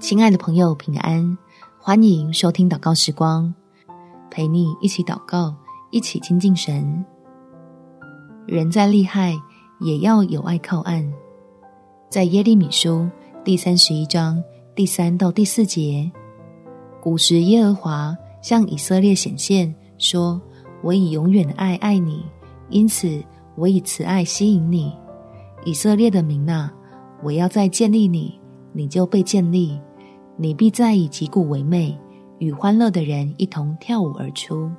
亲爱的朋友，平安！欢迎收听祷告时光，陪你一起祷告，一起亲近神。人再厉害，也要有爱靠岸。在耶利米书第三十一章第三到第四节，古时耶和华向以色列显现，说：“我以永远的爱爱你，因此我以慈爱吸引你，以色列的民哪，我要再建立你，你就被建立。”你必在以击鼓为美，与欢乐的人一同跳舞而出。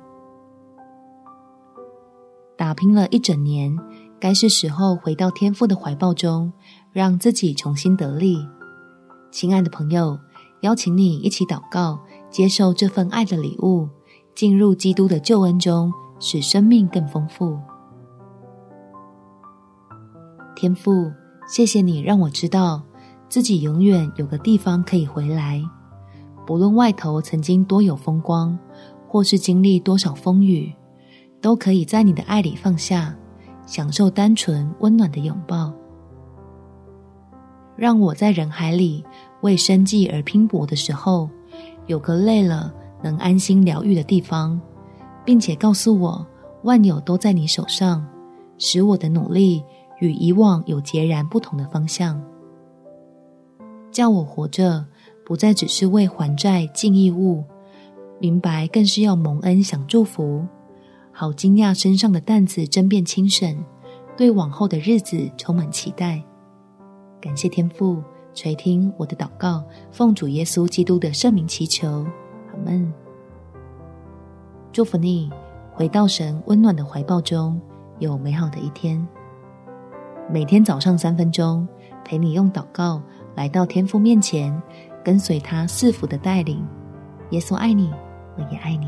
打拼了一整年，该是时候回到天父的怀抱中，让自己重新得力。亲爱的朋友，邀请你一起祷告，接受这份爱的礼物，进入基督的救恩中，使生命更丰富。天父，谢谢你让我知道。自己永远有个地方可以回来，不论外头曾经多有风光，或是经历多少风雨，都可以在你的爱里放下，享受单纯温暖的拥抱。让我在人海里为生计而拼搏的时候，有个累了能安心疗愈的地方，并且告诉我万有都在你手上，使我的努力与以往有截然不同的方向。叫我活着，不再只是为还债尽义务，明白更是要蒙恩享祝福，好惊讶身上的担子真变轻省，对往后的日子充满期待。感谢天父垂听我的祷告，奉主耶稣基督的圣名祈求，阿门。祝福你回到神温暖的怀抱中，有美好的一天。每天早上三分钟，陪你用祷告。来到天父面前，跟随他赐福的带领。耶稣爱你，我也爱你。